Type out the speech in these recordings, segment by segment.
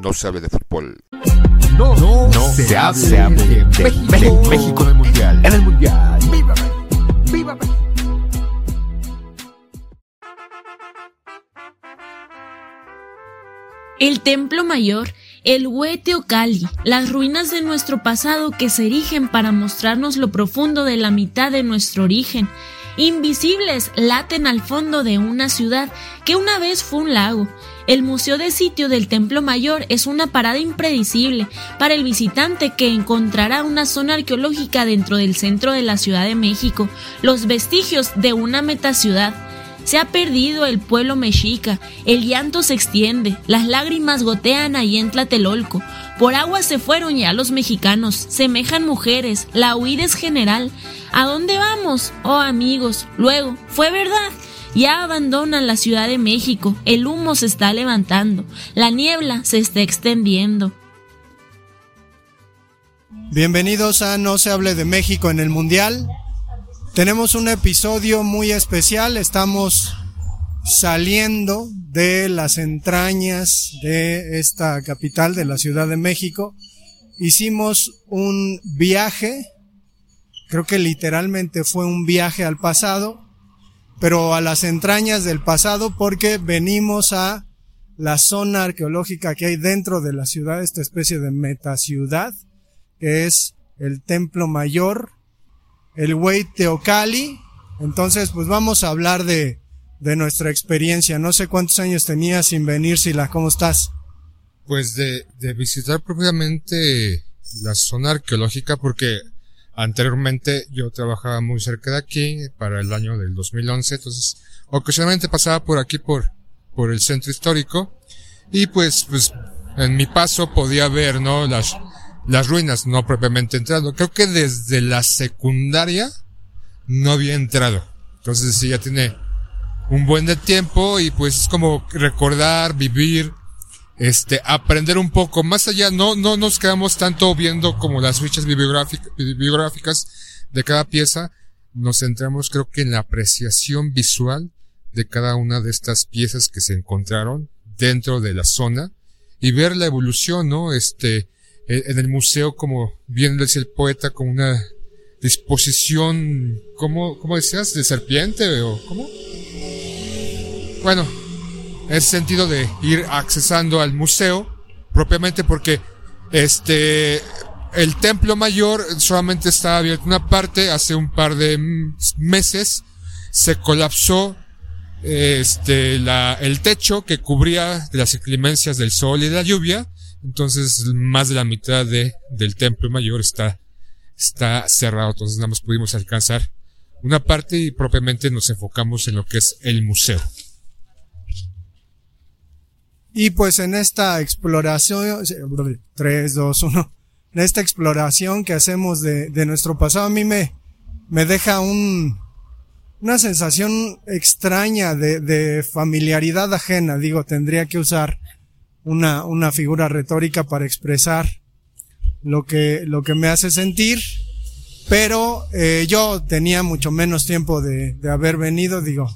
no se hable de fútbol. No, no, se, hable, de, México, México, en el Mundial. En el Mundial. ¡Viva ¡Viva El Templo Mayor, el Hueteocali, las ruinas de nuestro pasado que se erigen para mostrarnos lo profundo de la mitad de nuestro origen, invisibles laten al fondo de una ciudad que una vez fue un lago. El Museo de Sitio del Templo Mayor es una parada impredecible para el visitante que encontrará una zona arqueológica dentro del centro de la Ciudad de México, los vestigios de una metaciudad se ha perdido el pueblo mexica, el llanto se extiende, las lágrimas gotean ahí en Tlatelolco. Por agua se fueron ya los mexicanos, semejan mujeres, la huida es general. ¿A dónde vamos? Oh amigos, luego, fue verdad. Ya abandonan la Ciudad de México, el humo se está levantando, la niebla se está extendiendo. Bienvenidos a No se hable de México en el Mundial. Tenemos un episodio muy especial, estamos saliendo de las entrañas de esta capital de la Ciudad de México. Hicimos un viaje, creo que literalmente fue un viaje al pasado, pero a las entrañas del pasado porque venimos a la zona arqueológica que hay dentro de la ciudad, esta especie de metaciudad, que es el Templo Mayor el güey Teocali. Entonces, pues vamos a hablar de, de nuestra experiencia. No sé cuántos años tenías sin venir, Sila. ¿Cómo estás? Pues de, de visitar propiamente la zona arqueológica porque anteriormente yo trabajaba muy cerca de aquí para el año del 2011. Entonces, ocasionalmente pasaba por aquí por, por el centro histórico y pues, pues en mi paso podía ver, ¿no? Las, las ruinas, no propiamente entrado. Creo que desde la secundaria no había entrado. Entonces sí, ya tiene un buen de tiempo y pues es como recordar, vivir, este, aprender un poco. Más allá, no, no nos quedamos tanto viendo como las fichas bibliográficas de cada pieza. Nos centramos creo que en la apreciación visual de cada una de estas piezas que se encontraron dentro de la zona y ver la evolución, ¿no? Este, en el museo, como bien decía el poeta, con una disposición, ¿cómo, cómo decías? ¿De serpiente o cómo? Bueno, ese sentido de ir accesando al museo, propiamente porque este, el templo mayor solamente estaba abierto una parte, hace un par de meses se colapsó este, la, el techo que cubría las inclemencias del sol y de la lluvia entonces, más de la mitad de, del templo mayor está, está cerrado. Entonces, nada más pudimos alcanzar una parte y propiamente nos enfocamos en lo que es el museo. Y pues en esta exploración, 3, 2, 1, en esta exploración que hacemos de, de nuestro pasado, a mí me, me deja un, una sensación extraña de, de familiaridad ajena. Digo, tendría que usar una, una figura retórica para expresar lo que, lo que me hace sentir, pero eh, yo tenía mucho menos tiempo de, de, haber venido, digo,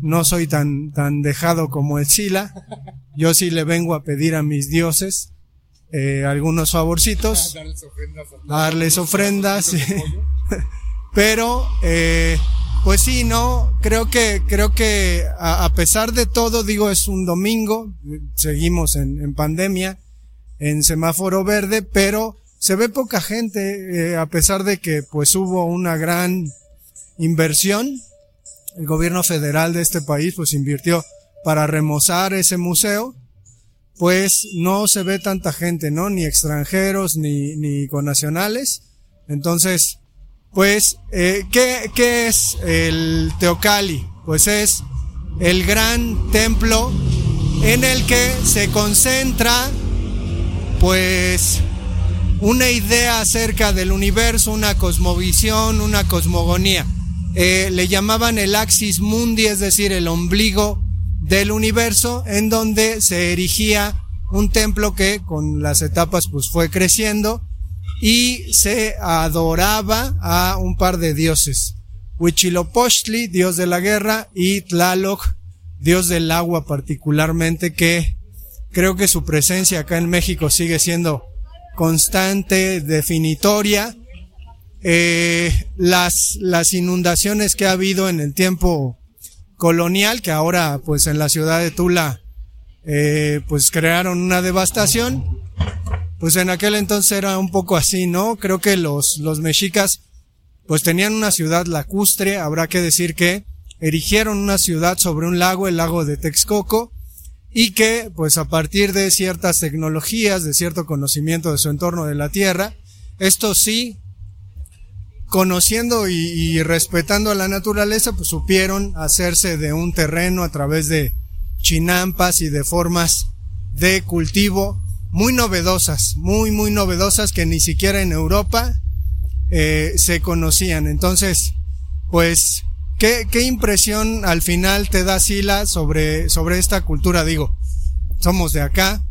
no soy tan, tan dejado como el Sila, yo sí le vengo a pedir a mis dioses eh, algunos favorcitos, darles ofrendas, pero eh, pues sí, no, creo que, creo que a, pesar de todo, digo, es un domingo, seguimos en, en pandemia, en semáforo verde, pero se ve poca gente, eh, a pesar de que pues hubo una gran inversión. El gobierno federal de este país pues invirtió para remozar ese museo, pues no se ve tanta gente, ¿no? Ni extranjeros, ni, ni nacionales. Entonces, pues, eh, ¿qué, ¿qué es el Teocali? Pues es el gran templo en el que se concentra, pues, una idea acerca del universo, una cosmovisión, una cosmogonía. Eh, le llamaban el axis mundi, es decir, el ombligo del universo, en donde se erigía un templo que con las etapas pues fue creciendo y se adoraba a un par de dioses. Huitzilopochtli, dios de la guerra, y Tlaloc, dios del agua particularmente, que Creo que su presencia acá en México sigue siendo constante, definitoria. Eh, las, las inundaciones que ha habido en el tiempo colonial, que ahora pues en la ciudad de Tula eh, pues crearon una devastación, pues en aquel entonces era un poco así, ¿no? Creo que los, los mexicas pues tenían una ciudad lacustre, habrá que decir que erigieron una ciudad sobre un lago, el lago de Texcoco, y que pues a partir de ciertas tecnologías, de cierto conocimiento de su entorno de la Tierra, esto sí, conociendo y, respetando a la naturaleza, pues supieron hacerse de un terreno a través de chinampas y de formas de cultivo muy novedosas, muy, muy novedosas que ni siquiera en Europa eh, se conocían. Entonces, pues ¿Qué, impresión al final te da Sila sobre, sobre esta cultura? Digo, somos de acá,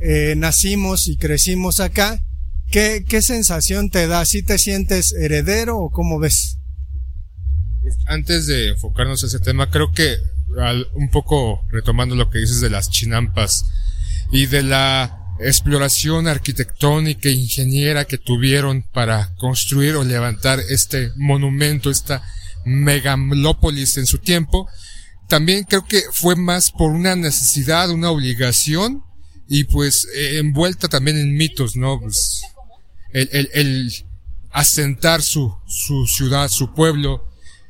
eh, nacimos y crecimos acá. ¿Qué, ¿Qué sensación te da? ¿Si te sientes heredero o cómo ves? Antes de enfocarnos en ese tema, creo que un poco retomando lo que dices de las chinampas y de la exploración arquitectónica e ingeniera que tuvieron para construir o levantar este monumento, esta megalópolis en su tiempo, también creo que fue más por una necesidad, una obligación y pues eh, envuelta también en mitos, ¿no? Pues, el, el, el, asentar su, su ciudad, su pueblo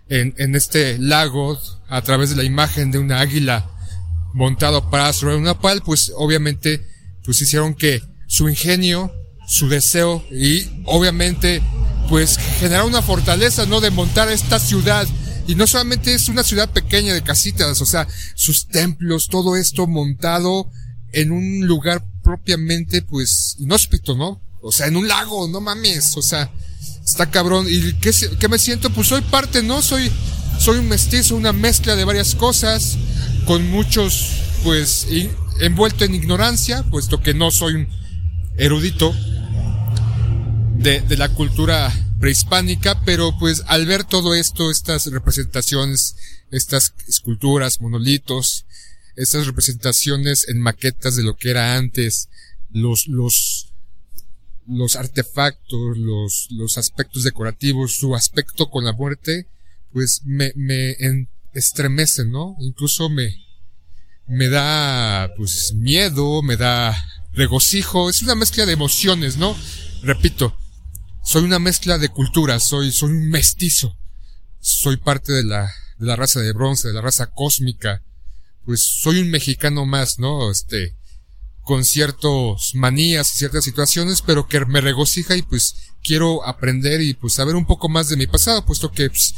en, en este lago a través de la imagen de una águila montado para sobre una pal, pues obviamente pues hicieron que su ingenio, su deseo y obviamente pues generar una fortaleza, ¿no? De montar esta ciudad. Y no solamente es una ciudad pequeña de casitas, o sea, sus templos, todo esto montado en un lugar propiamente, pues, inhóspito, ¿no? O sea, en un lago, no mames, o sea, está cabrón. ¿Y qué, qué me siento? Pues soy parte, ¿no? Soy, soy un mestizo, una mezcla de varias cosas, con muchos, pues, envuelto en ignorancia, puesto que no soy un erudito, de, de la cultura prehispánica, pero pues al ver todo esto, estas representaciones, estas esculturas, monolitos, estas representaciones en maquetas de lo que era antes, los, los, los artefactos, los, los aspectos decorativos, su aspecto con la muerte, pues me, me estremecen, ¿no? Incluso me, me da, pues, miedo, me da regocijo, es una mezcla de emociones, ¿no? Repito, soy una mezcla de culturas, soy, soy un mestizo. Soy parte de la, de la raza de bronce, de la raza cósmica. Pues soy un mexicano más, ¿no? Este, con ciertas manías y ciertas situaciones, pero que me regocija y pues quiero aprender y pues saber un poco más de mi pasado, puesto que pues,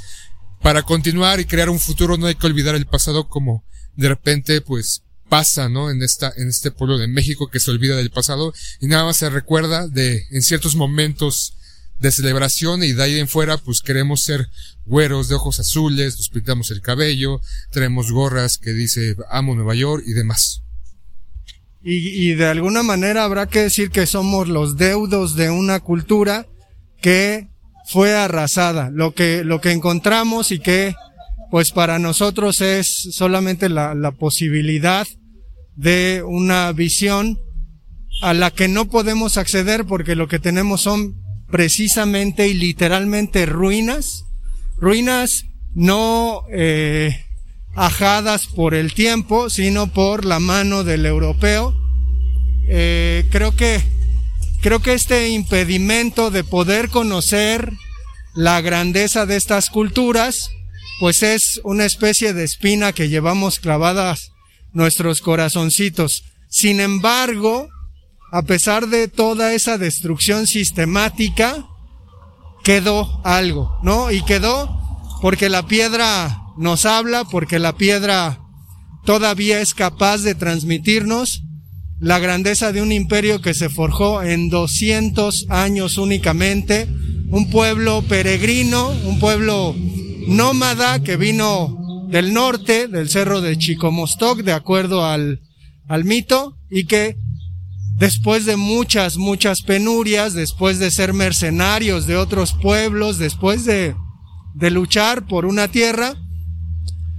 para continuar y crear un futuro no hay que olvidar el pasado como de repente pues pasa, ¿no? En esta, en este pueblo de México que se olvida del pasado y nada más se recuerda de en ciertos momentos de celebración y de ahí en fuera pues queremos ser güeros de ojos azules, nos pintamos el cabello, tenemos gorras que dice amo Nueva York y demás. Y, y de alguna manera habrá que decir que somos los deudos de una cultura que fue arrasada. Lo que, lo que encontramos y que pues para nosotros es solamente la, la posibilidad de una visión a la que no podemos acceder porque lo que tenemos son precisamente y literalmente ruinas, ruinas no eh, ajadas por el tiempo, sino por la mano del europeo. Eh, creo que creo que este impedimento de poder conocer la grandeza de estas culturas, pues es una especie de espina que llevamos clavadas nuestros corazoncitos. Sin embargo, a pesar de toda esa destrucción sistemática, quedó algo, ¿no? Y quedó porque la piedra nos habla, porque la piedra todavía es capaz de transmitirnos la grandeza de un imperio que se forjó en 200 años únicamente, un pueblo peregrino, un pueblo nómada que vino del norte, del cerro de Chicomostoc, de acuerdo al, al mito, y que después de muchas, muchas penurias, después de ser mercenarios de otros pueblos, después de, de luchar por una tierra,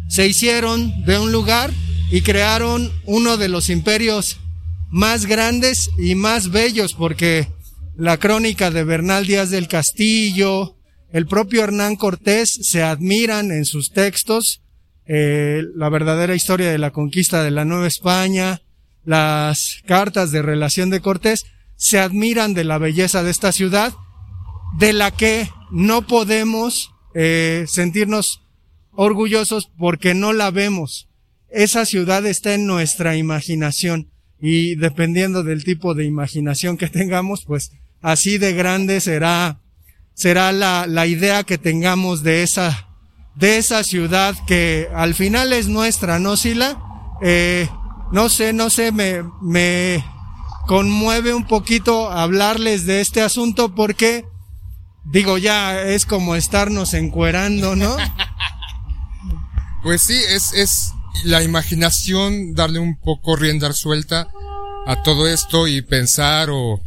se hicieron de un lugar y crearon uno de los imperios más grandes y más bellos, porque la crónica de Bernal Díaz del Castillo, el propio Hernán Cortés se admiran en sus textos eh, la verdadera historia de la conquista de la Nueva España, las cartas de relación de Cortés, se admiran de la belleza de esta ciudad, de la que no podemos eh, sentirnos orgullosos porque no la vemos. Esa ciudad está en nuestra imaginación y dependiendo del tipo de imaginación que tengamos, pues así de grande será, será la, la idea que tengamos de esa, de esa ciudad que al final es nuestra, ¿no, Sila? Eh, no sé, no sé, me, me conmueve un poquito hablarles de este asunto porque, digo, ya es como estarnos encuerando, ¿no? Pues sí, es, es la imaginación, darle un poco rienda suelta a todo esto y pensar o,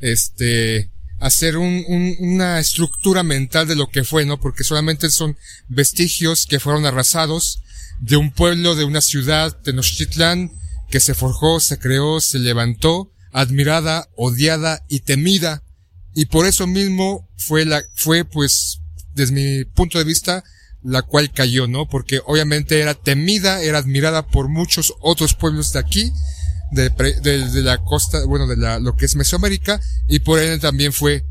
este, hacer un, una estructura mental de lo que fue, ¿no? Porque solamente son vestigios que fueron arrasados de un pueblo, de una ciudad, Tenochtitlán, que se forjó, se creó, se levantó, admirada, odiada y temida. Y por eso mismo fue la, fue pues, desde mi punto de vista, la cual cayó, ¿no? Porque obviamente era temida, era admirada por muchos otros pueblos de aquí, de, de, la costa, bueno, de la, lo que es Mesoamérica, y por ende también fue,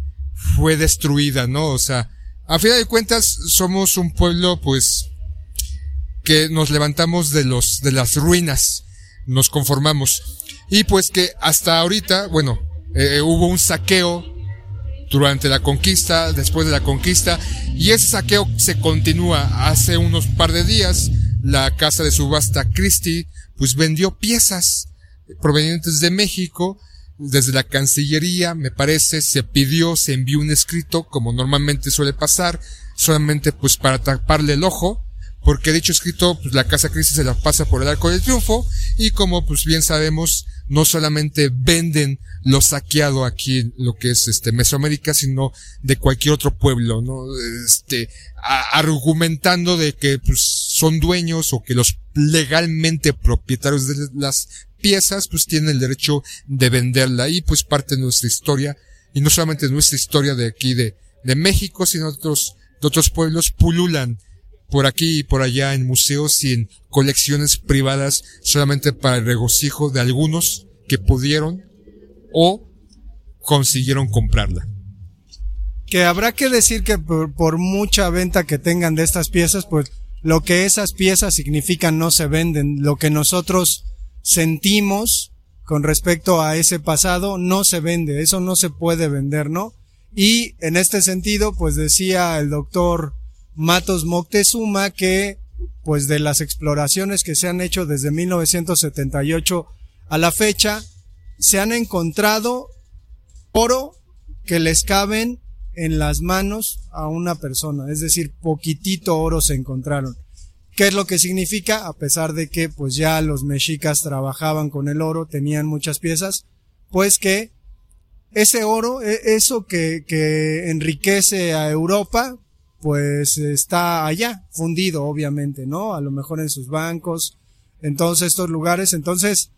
fue destruida, ¿no? O sea, a final de cuentas, somos un pueblo, pues, que nos levantamos de los, de las ruinas, nos conformamos. Y pues que hasta ahorita, bueno, eh, hubo un saqueo durante la conquista, después de la conquista, y ese saqueo se continúa. Hace unos par de días, la casa de subasta Christie, pues vendió piezas provenientes de México, desde la Cancillería, me parece, se pidió, se envió un escrito, como normalmente suele pasar, solamente pues para taparle el ojo, porque dicho escrito, pues la Casa Crisis se la pasa por el arco del triunfo, y como pues bien sabemos, no solamente venden lo saqueado aquí lo que es este Mesoamérica, sino de cualquier otro pueblo, ¿no? Este, argumentando de que pues son dueños o que los legalmente propietarios de las piezas pues tienen el derecho de venderla y pues parte de nuestra historia y no solamente nuestra historia de aquí de, de México, sino de otros, de otros pueblos pululan por aquí y por allá en museos y en colecciones privadas solamente para el regocijo de algunos que pudieron o consiguieron comprarla. Que habrá que decir que por, por, mucha venta que tengan de estas piezas, pues lo que esas piezas significan no se venden. Lo que nosotros sentimos con respecto a ese pasado no se vende. Eso no se puede vender, ¿no? Y en este sentido, pues decía el doctor Matos Moctezuma que pues de las exploraciones que se han hecho desde 1978 a la fecha, se han encontrado oro que les caben en las manos a una persona, es decir, poquitito oro se encontraron. ¿Qué es lo que significa? A pesar de que pues ya los mexicas trabajaban con el oro, tenían muchas piezas, pues que ese oro, e, eso que, que enriquece a Europa, pues está allá, fundido obviamente, ¿no? A lo mejor en sus bancos, en todos estos lugares. Entonces,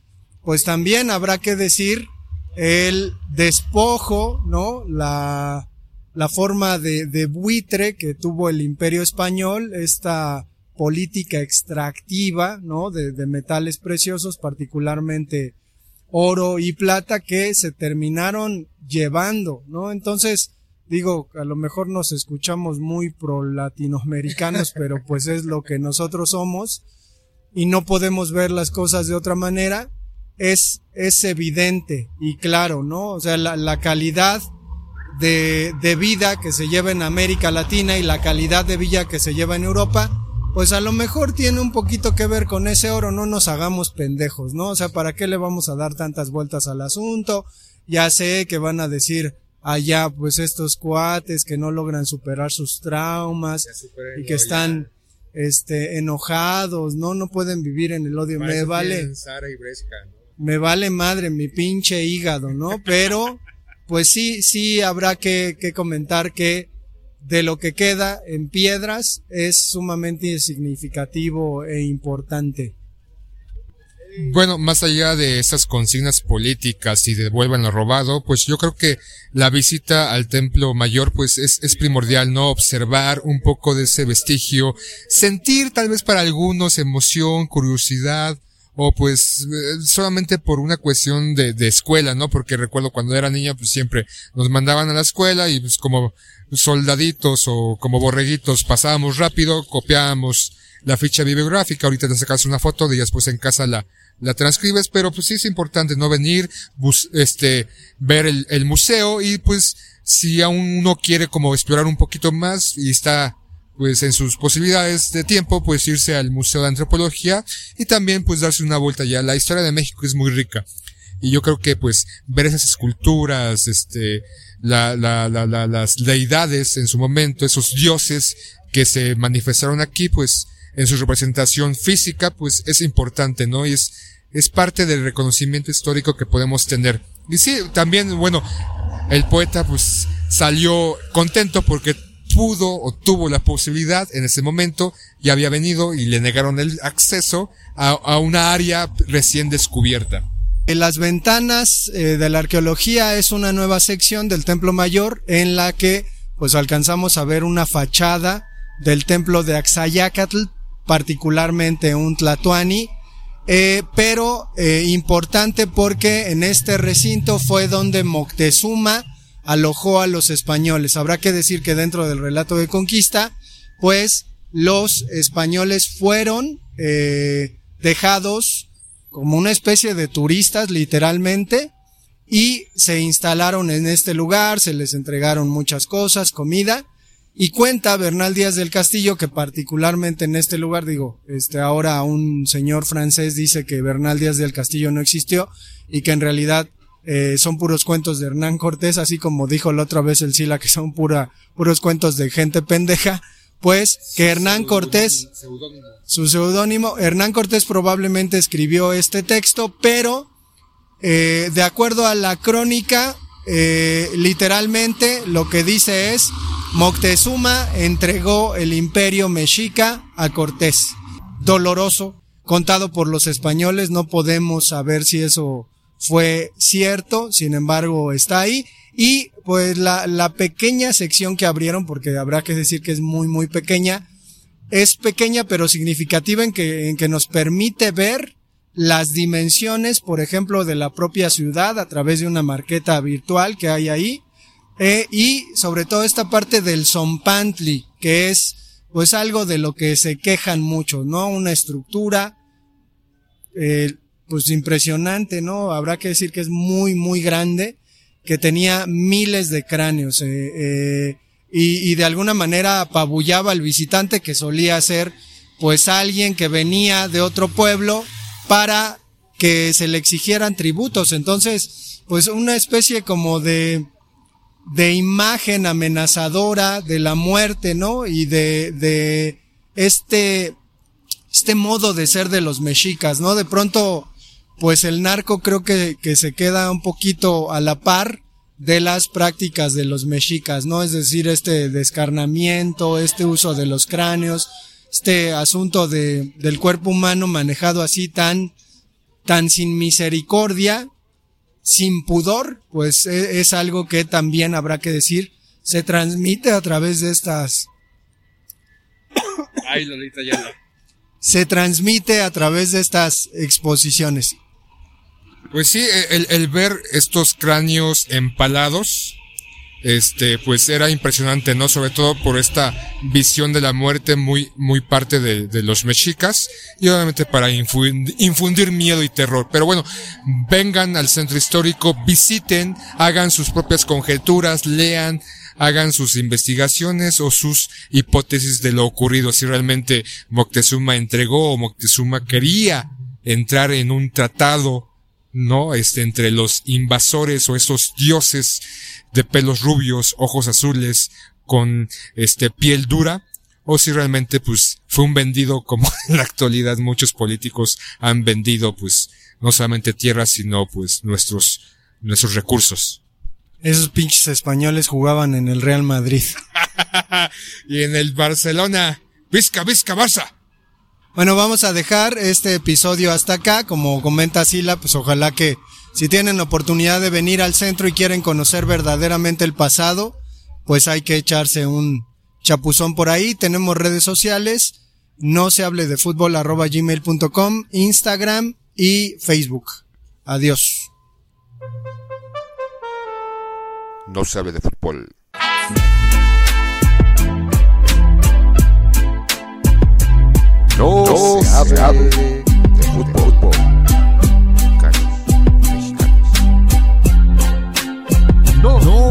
pues también habrá que decir el despojo, ¿no? La, la forma de, de buitre que tuvo el imperio español, esta política extractiva, ¿no? De, de metales preciosos, particularmente oro y plata, que se terminaron llevando, ¿no? Entonces, digo, a lo mejor nos escuchamos muy pro latinoamericanos, pero pues es lo que nosotros somos y no podemos ver las cosas de otra manera, es, es evidente y claro, ¿no? O sea, la, la calidad de, de vida que se lleva en América Latina y la calidad de vida que se lleva en Europa, pues a lo mejor tiene un poquito que ver con ese oro, no nos hagamos pendejos, ¿no? O sea, ¿para qué le vamos a dar tantas vueltas al asunto? Ya sé que van a decir, allá pues estos cuates que no logran superar sus traumas y que están este enojados, no no pueden vivir en el odio, me vale me vale madre mi pinche hígado, ¿no? Pero pues sí sí habrá que, que comentar que de lo que queda en piedras es sumamente significativo e importante. Bueno, más allá de esas consignas políticas y devuelvan lo robado, pues yo creo que la visita al templo mayor pues es, es primordial, ¿no? Observar un poco de ese vestigio, sentir tal vez para algunos emoción, curiosidad, o pues eh, solamente por una cuestión de, de escuela, ¿no? Porque recuerdo cuando era niña pues siempre nos mandaban a la escuela y pues como soldaditos o como borreguitos pasábamos rápido, copiábamos la ficha bibliográfica, ahorita te sacas una foto de después en casa la, la transcribes, pero pues sí es importante no venir, bus, este, ver el, el museo y pues si aún uno quiere como explorar un poquito más y está pues en sus posibilidades de tiempo, pues irse al Museo de Antropología y también pues darse una vuelta ya. La historia de México es muy rica. Y yo creo que pues ver esas esculturas, este, la, la, la, la, las deidades en su momento, esos dioses que se manifestaron aquí, pues en su representación física, pues es importante, ¿no? Y es, es parte del reconocimiento histórico que podemos tener. Y sí, también, bueno, el poeta pues salió contento porque pudo o tuvo la posibilidad en ese momento y había venido y le negaron el acceso a, a una área recién descubierta. En las ventanas eh, de la arqueología es una nueva sección del Templo Mayor en la que pues alcanzamos a ver una fachada del templo de Axayacatl, particularmente un Tlatuani, eh, pero eh, importante porque en este recinto fue donde Moctezuma alojó a los españoles. Habrá que decir que dentro del relato de conquista, pues los españoles fueron eh, dejados como una especie de turistas literalmente y se instalaron en este lugar, se les entregaron muchas cosas, comida y cuenta Bernal Díaz del Castillo que particularmente en este lugar, digo, este ahora un señor francés dice que Bernal Díaz del Castillo no existió y que en realidad eh, son puros cuentos de Hernán Cortés, así como dijo la otra vez el Sila que son pura, puros cuentos de gente pendeja, pues que Hernán Cortés, su seudónimo, Hernán Cortés probablemente escribió este texto, pero eh, de acuerdo a la crónica, eh, literalmente lo que dice es, Moctezuma entregó el imperio mexica a Cortés. Doloroso, contado por los españoles, no podemos saber si eso fue cierto, sin embargo está ahí. Y pues la, la pequeña sección que abrieron, porque habrá que decir que es muy, muy pequeña, es pequeña pero significativa en que, en que nos permite ver las dimensiones, por ejemplo, de la propia ciudad a través de una marqueta virtual que hay ahí. Eh, y sobre todo esta parte del Zompantli, que es pues algo de lo que se quejan mucho, ¿no? Una estructura, eh, pues impresionante, ¿no? Habrá que decir que es muy, muy grande, que tenía miles de cráneos eh, eh, y, y, de alguna manera apabullaba al visitante que solía ser pues alguien que venía de otro pueblo para que se le exigieran tributos. Entonces, pues una especie como de, de imagen amenazadora de la muerte, ¿no? Y de, de este, este modo de ser de los mexicas, ¿no? De pronto, pues el narco creo que, que se queda un poquito a la par de las prácticas de los mexicas, ¿no? Es decir, este descarnamiento, este uso de los cráneos, este asunto de, del cuerpo humano manejado así tan, tan sin misericordia, sin pudor, pues es, es algo que también habrá que decir, se transmite a través de estas... Ay, Lolita, ya no. Se transmite a través de estas exposiciones. Pues sí, el, el, ver estos cráneos empalados, este, pues era impresionante, ¿no? Sobre todo por esta visión de la muerte muy, muy parte de, de los mexicas y obviamente para infundir, miedo y terror. Pero bueno, vengan al centro histórico, visiten, hagan sus propias conjeturas, lean, hagan sus investigaciones o sus hipótesis de lo ocurrido, si realmente Moctezuma entregó o Moctezuma quería entrar en un tratado ¿no? Este, entre los invasores o esos dioses de pelos rubios, ojos azules, con este piel dura, o si realmente pues fue un vendido como en la actualidad muchos políticos han vendido pues no solamente tierras sino pues nuestros nuestros recursos. Esos pinches españoles jugaban en el Real Madrid. y en el Barcelona. Vizca, Vizca, Barça. Bueno, vamos a dejar este episodio hasta acá. Como comenta Sila, pues ojalá que si tienen oportunidad de venir al centro y quieren conocer verdaderamente el pasado, pues hay que echarse un chapuzón por ahí. Tenemos redes sociales, no se hable de fútbol arroba gmail.com, Instagram y Facebook. Adiós. No se hable de fútbol. No, se, hable de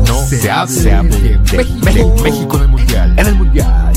No, no, se, hable, de, México, México en el mundial. En el mundial.